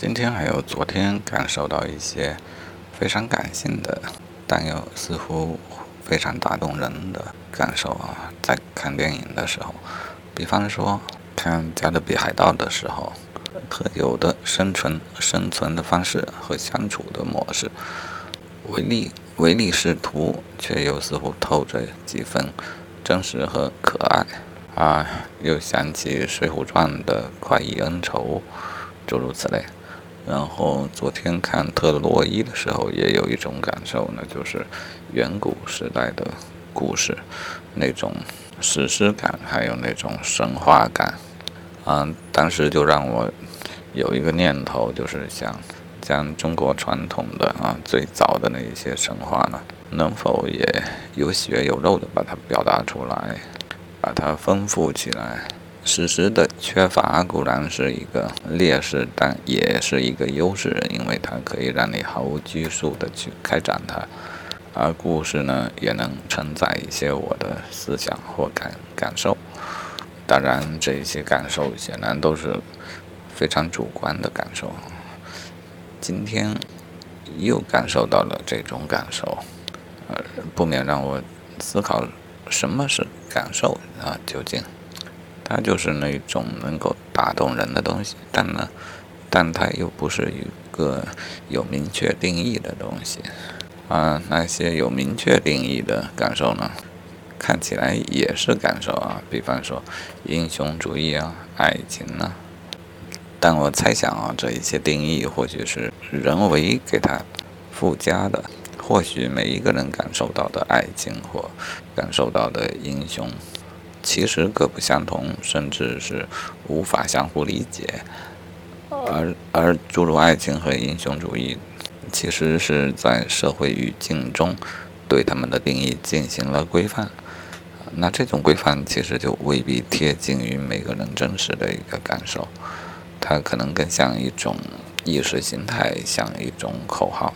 今天还有昨天感受到一些非常感性的，但又似乎非常打动人的感受啊！在看电影的时候，比方说看《加勒比海盗》的时候，特有的生存生存的方式和相处的模式，唯利唯利是图，却又似乎透着几分真实和可爱啊！又想起《水浒传》的快意恩仇。诸如此类，然后昨天看特洛伊的时候，也有一种感受呢，就是远古时代的故事，那种史诗感，还有那种神话感，嗯，当时就让我有一个念头，就是想将中国传统的啊最早的那一些神话呢，能否也有血有肉的把它表达出来，把它丰富起来。史实的缺乏固然是一个劣势，但也是一个优势，因为它可以让你毫无拘束的去开展它，而故事呢，也能承载一些我的思想或感感受。当然，这些感受显然都是非常主观的感受。今天又感受到了这种感受，呃，不免让我思考什么是感受啊？究竟？它就是那种能够打动人的东西，但呢，但它又不是一个有明确定义的东西。啊，那些有明确定义的感受呢，看起来也是感受啊，比方说英雄主义啊、爱情呢。但我猜想啊，这一些定义或许是人为给它附加的，或许每一个人感受到的爱情或感受到的英雄。其实各不相同，甚至是无法相互理解。而而诸如爱情和英雄主义，其实是在社会语境中对他们的定义进行了规范。那这种规范其实就未必贴近于每个人真实的一个感受，它可能更像一种意识形态，像一种口号。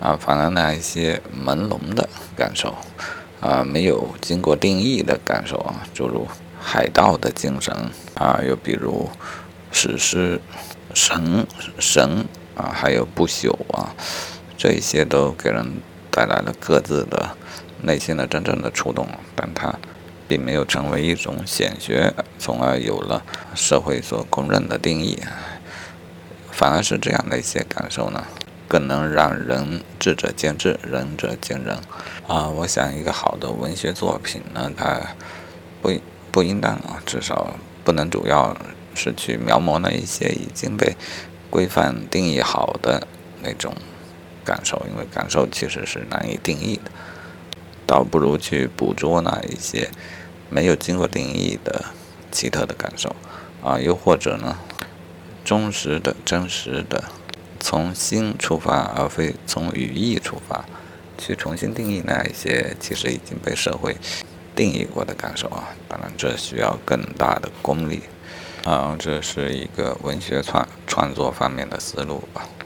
啊，反而那一些朦胧的感受。啊，没有经过定义的感受啊，诸如海盗的精神啊，又比如史诗、神神啊，还有不朽啊，这一些都给人带来了各自的内心的真正的触动，但它并没有成为一种显学，从而有了社会所公认的定义，反而是这样的一些感受呢。更能让人智者见智，仁者见仁。啊，我想一个好的文学作品呢，它不不应当啊，至少不能主要是去描摹那一些已经被规范定义好的那种感受，因为感受其实是难以定义的。倒不如去捕捉那一些没有经过定义的奇特的感受，啊，又或者呢，忠实的、真实的。从心出发，而非从语义出发，去重新定义那一些其实已经被社会定义过的感受啊！当然，这需要更大的功力啊！这是一个文学创创作方面的思路吧。